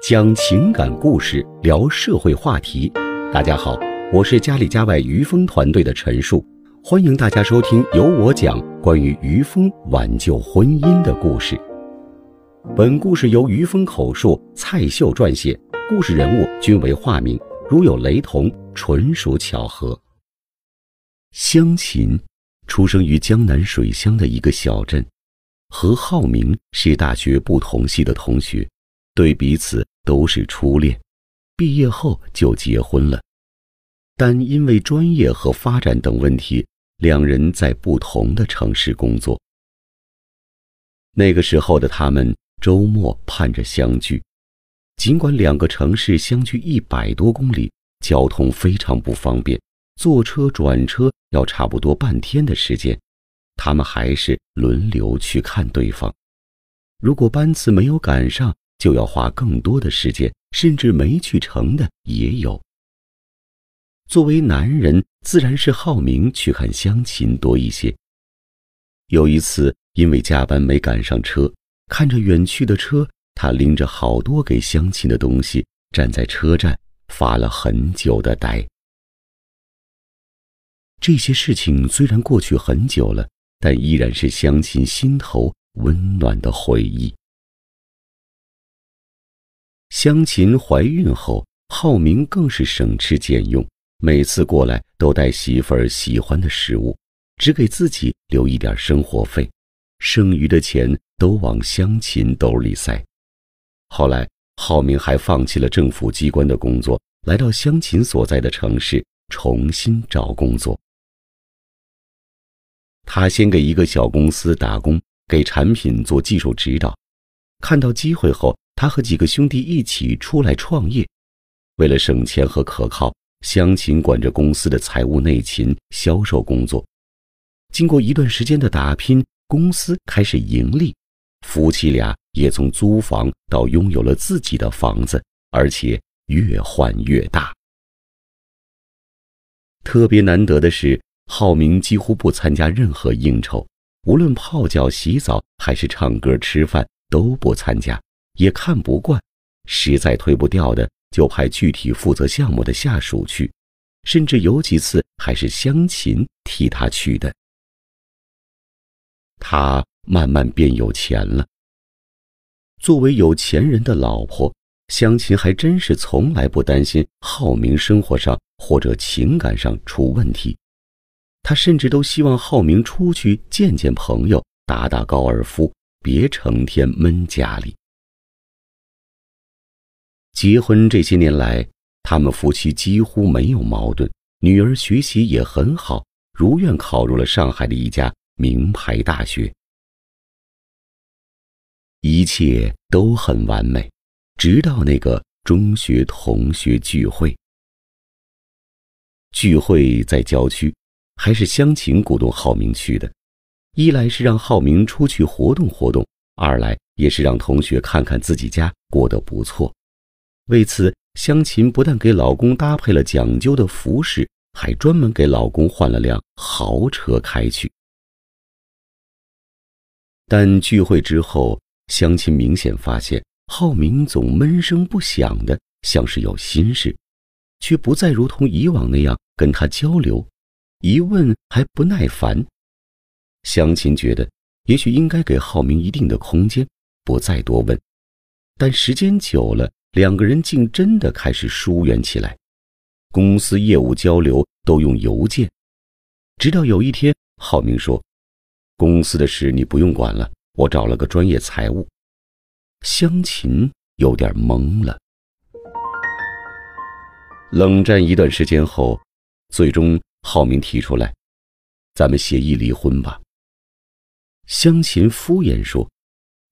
讲情感故事，聊社会话题。大家好，我是家里家外于峰团队的陈述，欢迎大家收听由我讲关于于峰挽救婚姻的故事。本故事由于峰口述，蔡秀撰写，故事人物均为化名，如有雷同，纯属巧合。湘琴出生于江南水乡的一个小镇，和浩明是大学不同系的同学。对彼此都是初恋，毕业后就结婚了，但因为专业和发展等问题，两人在不同的城市工作。那个时候的他们周末盼着相聚，尽管两个城市相距一百多公里，交通非常不方便，坐车转车要差不多半天的时间，他们还是轮流去看对方。如果班次没有赶上，就要花更多的时间，甚至没去成的也有。作为男人，自然是浩明去看湘琴多一些。有一次，因为加班没赶上车，看着远去的车，他拎着好多给乡亲的东西，站在车站发了很久的呆。这些事情虽然过去很久了，但依然是乡亲心头温暖的回忆。湘琴怀孕后，浩明更是省吃俭用，每次过来都带媳妇儿喜欢的食物，只给自己留一点生活费，剩余的钱都往湘琴兜里塞。后来，浩明还放弃了政府机关的工作，来到湘琴所在的城市重新找工作。他先给一个小公司打工，给产品做技术指导，看到机会后。他和几个兄弟一起出来创业，为了省钱和可靠，湘琴管着公司的财务、内勤、销售工作。经过一段时间的打拼，公司开始盈利，夫妻俩也从租房到拥有了自己的房子，而且越换越大。特别难得的是，浩明几乎不参加任何应酬，无论泡脚、洗澡还是唱歌、吃饭都不参加。也看不惯，实在推不掉的，就派具体负责项目的下属去，甚至有几次还是湘琴替他去的。他慢慢变有钱了。作为有钱人的老婆，湘琴还真是从来不担心浩明生活上或者情感上出问题，他甚至都希望浩明出去见见朋友，打打高尔夫，别成天闷家里。结婚这些年来，他们夫妻几乎没有矛盾。女儿学习也很好，如愿考入了上海的一家名牌大学。一切都很完美，直到那个中学同学聚会。聚会在郊区，还是乡亲鼓动浩明去的。一来是让浩明出去活动活动，二来也是让同学看看自己家过得不错。为此，湘琴不但给老公搭配了讲究的服饰，还专门给老公换了辆豪车开去。但聚会之后，湘琴明显发现浩明总闷声不响的，像是有心事，却不再如同以往那样跟他交流，一问还不耐烦。湘琴觉得，也许应该给浩明一定的空间，不再多问。但时间久了，两个人竟真的开始疏远起来，公司业务交流都用邮件。直到有一天，浩明说：“公司的事你不用管了，我找了个专业财务。”湘琴有点懵了。冷战一段时间后，最终浩明提出来：“咱们协议离婚吧。”湘琴敷衍说：“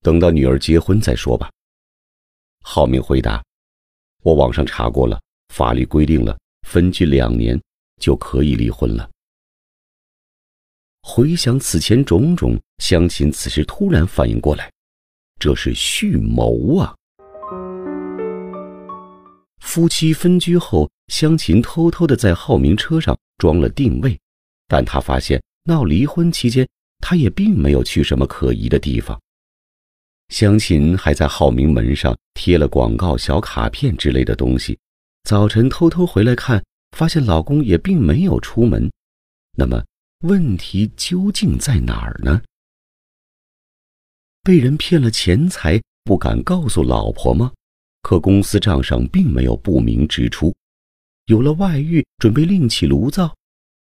等到女儿结婚再说吧。”浩明回答：“我网上查过了，法律规定了，分居两年就可以离婚了。”回想此前种种，湘琴此时突然反应过来，这是蓄谋啊！夫妻分居后，湘琴偷偷的在浩明车上装了定位，但他发现闹离婚期间，他也并没有去什么可疑的地方。湘琴还在浩明门上贴了广告小卡片之类的东西。早晨偷偷回来看，发现老公也并没有出门。那么问题究竟在哪儿呢？被人骗了钱财，不敢告诉老婆吗？可公司账上并没有不明支出。有了外遇，准备另起炉灶。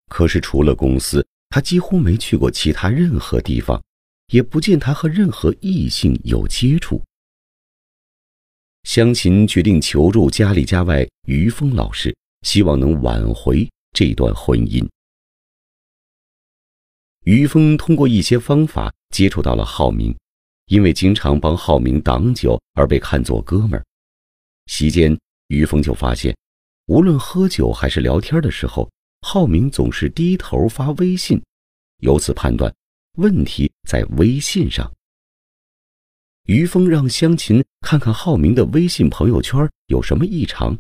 可是除了公司，他几乎没去过其他任何地方。也不见他和任何异性有接触。湘琴决定求助家里家外于峰老师，希望能挽回这段婚姻。于峰通过一些方法接触到了浩明，因为经常帮浩明挡酒而被看作哥们儿。席间，于峰就发现，无论喝酒还是聊天的时候，浩明总是低头发微信，由此判断。问题在微信上。于峰让湘琴看看浩明的微信朋友圈有什么异常，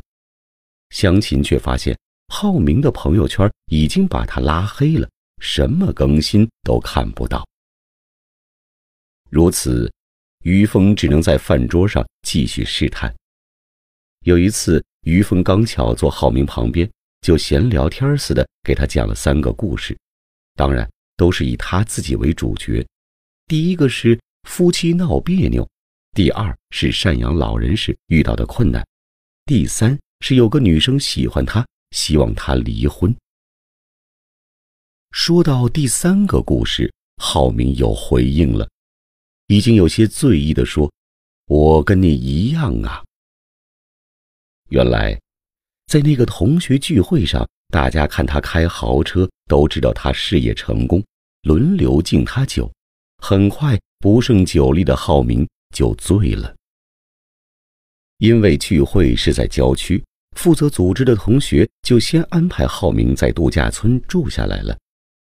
湘琴却发现浩明的朋友圈已经把他拉黑了，什么更新都看不到。如此，于峰只能在饭桌上继续试探。有一次，于峰刚巧坐浩明旁边，就闲聊天似的给他讲了三个故事，当然。都是以他自己为主角。第一个是夫妻闹别扭，第二是赡养老人时遇到的困难，第三是有个女生喜欢他，希望他离婚。说到第三个故事，浩明有回应了，已经有些醉意的说：“我跟你一样啊。”原来，在那个同学聚会上。大家看他开豪车，都知道他事业成功，轮流敬他酒。很快，不胜酒力的浩明就醉了。因为聚会是在郊区，负责组织的同学就先安排浩明在度假村住下来了。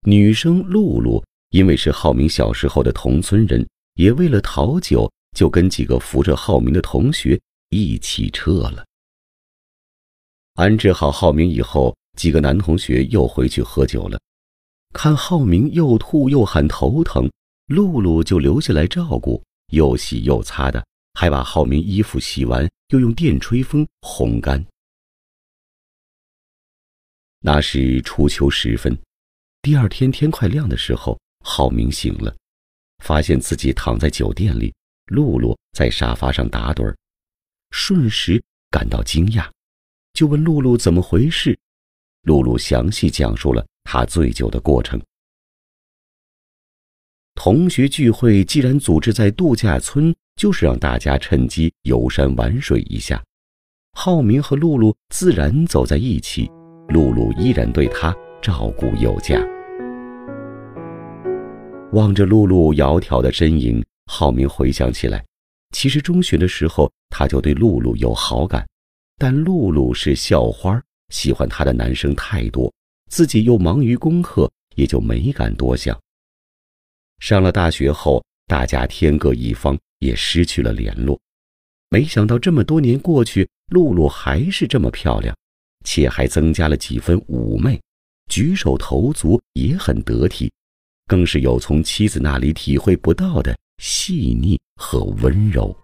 女生露露因为是浩明小时候的同村人，也为了讨酒，就跟几个扶着浩明的同学一起撤了。安置好浩明以后。几个男同学又回去喝酒了，看浩明又吐又喊头疼，露露就留下来照顾，又洗又擦的，还把浩明衣服洗完，又用电吹风烘干。那是初秋时分，第二天天快亮的时候，浩明醒了，发现自己躺在酒店里，露露在沙发上打盹儿，瞬时感到惊讶，就问露露怎么回事。露露详细讲述了他醉酒的过程。同学聚会既然组织在度假村，就是让大家趁机游山玩水一下。浩明和露露自然走在一起，露露依然对他照顾有加。望着露露窈窕的身影，浩明回想起来，其实中学的时候他就对露露有好感，但露露是校花。喜欢她的男生太多，自己又忙于功课，也就没敢多想。上了大学后，大家天各一方，也失去了联络。没想到这么多年过去，露露还是这么漂亮，且还增加了几分妩媚，举手投足也很得体，更是有从妻子那里体会不到的细腻和温柔。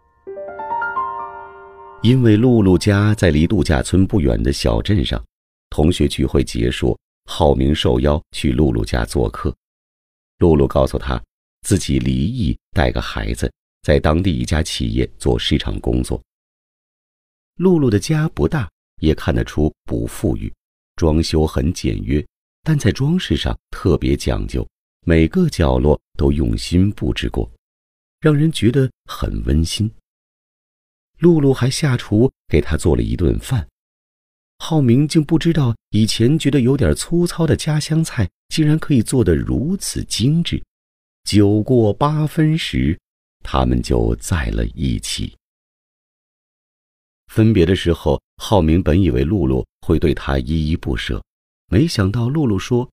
因为露露家在离度假村不远的小镇上，同学聚会结束，浩明受邀去露露家做客。露露告诉他，自己离异，带个孩子，在当地一家企业做市场工作。露露的家不大，也看得出不富裕，装修很简约，但在装饰上特别讲究，每个角落都用心布置过，让人觉得很温馨。露露还下厨给他做了一顿饭，浩明竟不知道以前觉得有点粗糙的家乡菜，竟然可以做得如此精致。酒过八分时，他们就在了一起。分别的时候，浩明本以为露露会对他依依不舍，没想到露露说：“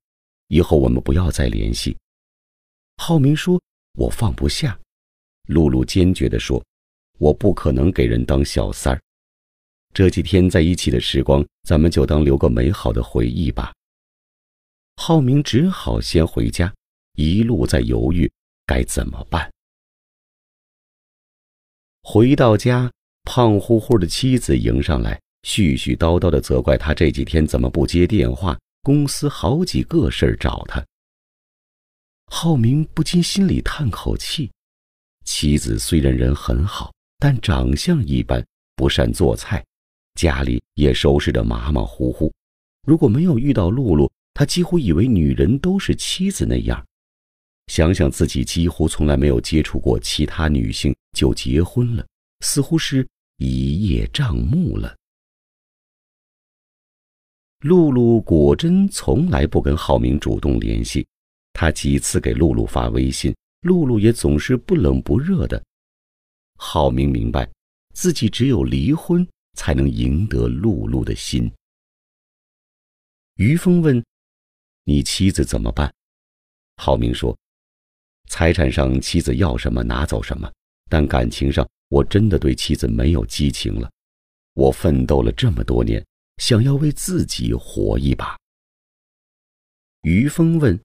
以后我们不要再联系。”浩明说：“我放不下。”露露坚决地说。我不可能给人当小三儿，这几天在一起的时光，咱们就当留个美好的回忆吧。浩明只好先回家，一路在犹豫该怎么办。回到家，胖乎乎的妻子迎上来，絮絮叨叨的责怪他这几天怎么不接电话，公司好几个事儿找他。浩明不禁心里叹口气：妻子虽然人很好，但长相一般，不善做菜，家里也收拾得马马虎虎。如果没有遇到露露，他几乎以为女人都是妻子那样。想想自己几乎从来没有接触过其他女性就结婚了，似乎是一叶障目了。露露果真从来不跟浩明主动联系，他几次给露露发微信，露露也总是不冷不热的。浩明明白，自己只有离婚才能赢得露露的心。于峰问：“你妻子怎么办？”浩明说。财产上，妻子要什么拿走什么，但感情上，我真的对妻子没有激情了。我奋斗了这么多年，想要为自己活一把。于峰问：“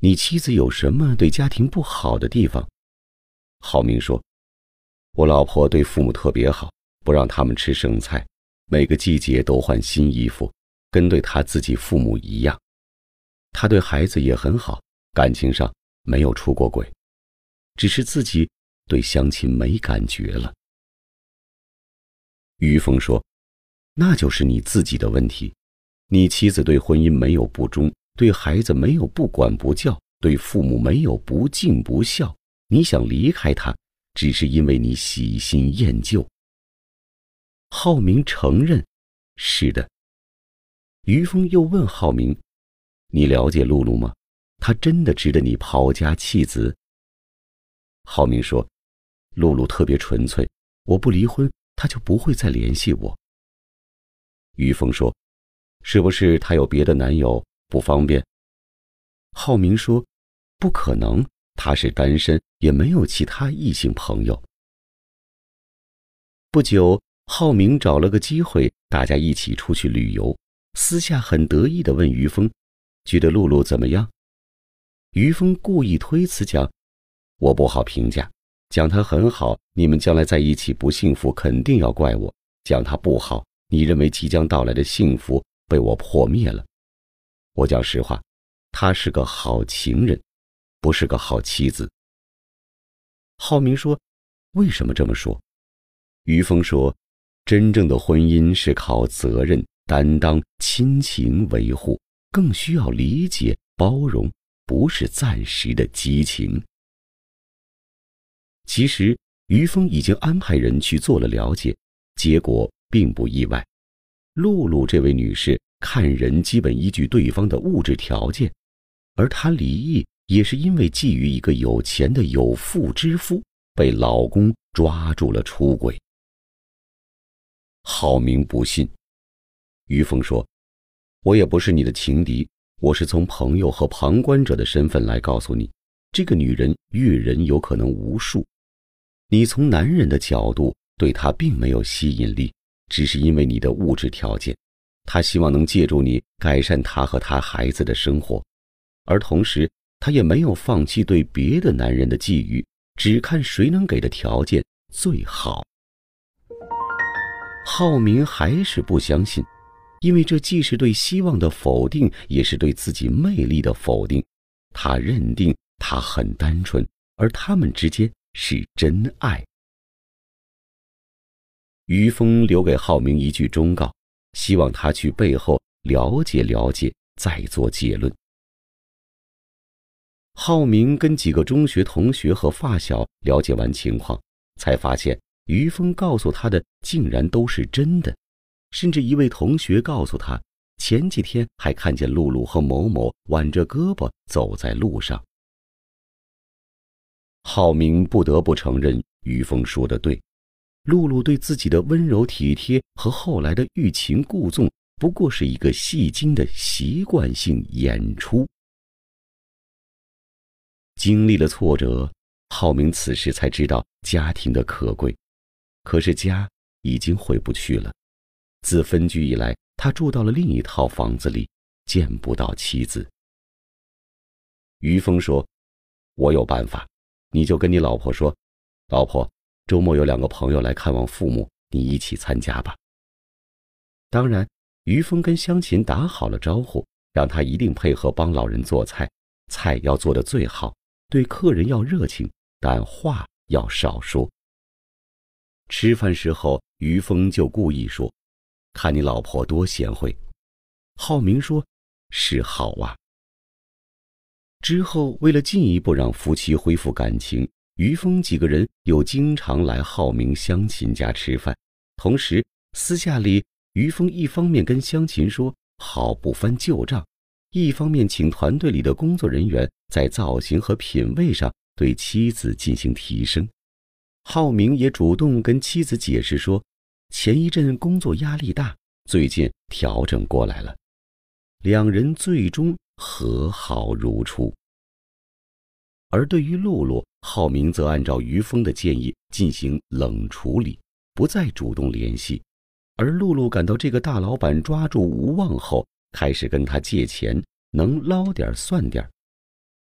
你妻子有什么对家庭不好的地方？”郝明说：“我老婆对父母特别好，不让他们吃剩菜，每个季节都换新衣服，跟对她自己父母一样。她对孩子也很好，感情上。”没有出过轨，只是自己对相亲没感觉了。于峰说：“那就是你自己的问题。你妻子对婚姻没有不忠，对孩子没有不管不教，对父母没有不敬不孝。你想离开她，只是因为你喜新厌旧。”浩明承认：“是的。”于峰又问浩明：“你了解露露吗？”她真的值得你抛家弃子？浩明说：“露露特别纯粹，我不离婚，她就不会再联系我。”于峰说：“是不是她有别的男友不方便？”浩明说：“不可能，他是单身，也没有其他异性朋友。”不久，浩明找了个机会，大家一起出去旅游，私下很得意的问于峰：“觉得露露怎么样？”于峰故意推辞讲：“我不好评价，讲他很好，你们将来在一起不幸福，肯定要怪我；讲他不好，你认为即将到来的幸福被我破灭了。我讲实话，他是个好情人，不是个好妻子。”浩明说：“为什么这么说？”于峰说：“真正的婚姻是靠责任、担当、亲情维护，更需要理解、包容。”不是暂时的激情。其实，于峰已经安排人去做了了解，结果并不意外。露露这位女士看人基本依据对方的物质条件，而她离异也是因为觊觎一个有钱的有妇之夫，被老公抓住了出轨。郝明不信，于峰说：“我也不是你的情敌。”我是从朋友和旁观者的身份来告诉你，这个女人阅人有可能无数。你从男人的角度对她并没有吸引力，只是因为你的物质条件。她希望能借助你改善她和她孩子的生活，而同时她也没有放弃对别的男人的觊觎，只看谁能给的条件最好。浩明还是不相信。因为这既是对希望的否定，也是对自己魅力的否定。他认定他很单纯，而他们之间是真爱。于峰留给浩明一句忠告，希望他去背后了解了解，再做结论。浩明跟几个中学同学和发小了解完情况，才发现于峰告诉他的竟然都是真的。甚至一位同学告诉他，前几天还看见露露和某某挽着胳膊走在路上。浩明不得不承认，于峰说的对，露露对自己的温柔体贴和后来的欲擒故纵，不过是一个戏精的习惯性演出。经历了挫折，浩明此时才知道家庭的可贵，可是家已经回不去了。自分居以来，他住到了另一套房子里，见不到妻子。于峰说：“我有办法，你就跟你老婆说，老婆，周末有两个朋友来看望父母，你一起参加吧。”当然，于峰跟湘琴打好了招呼，让他一定配合帮老人做菜，菜要做的最好，对客人要热情，但话要少说。吃饭时候，于峰就故意说：“看你老婆多贤惠。”浩明说：“是好啊。”之后，为了进一步让夫妻恢复感情，于峰几个人又经常来浩明、乡亲家吃饭，同时私下里。于峰一方面跟乡亲说好不翻旧账，一方面请团队里的工作人员在造型和品味上对妻子进行提升。浩明也主动跟妻子解释说，前一阵工作压力大，最近调整过来了。两人最终和好如初。而对于露露，浩明则按照于峰的建议进行冷处理，不再主动联系。而露露感到这个大老板抓住无望后，开始跟他借钱，能捞点算点。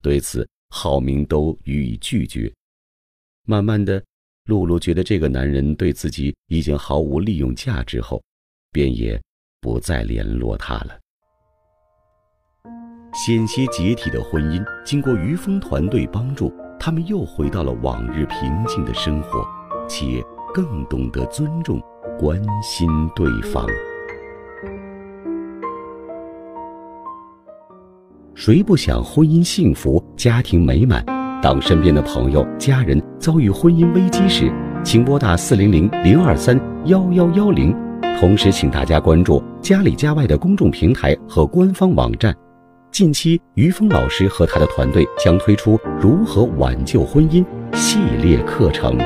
对此，浩明都予以拒绝。慢慢的，露露觉得这个男人对自己已经毫无利用价值后，便也不再联络他了。险些解体的婚姻，经过于峰团队帮助，他们又回到了往日平静的生活，且更懂得尊重。关心对方，谁不想婚姻幸福、家庭美满？当身边的朋友、家人遭遇婚姻危机时，请拨打四零零零二三幺幺幺零。同时，请大家关注“家里家外”的公众平台和官方网站。近期，于峰老师和他的团队将推出《如何挽救婚姻》系列课程。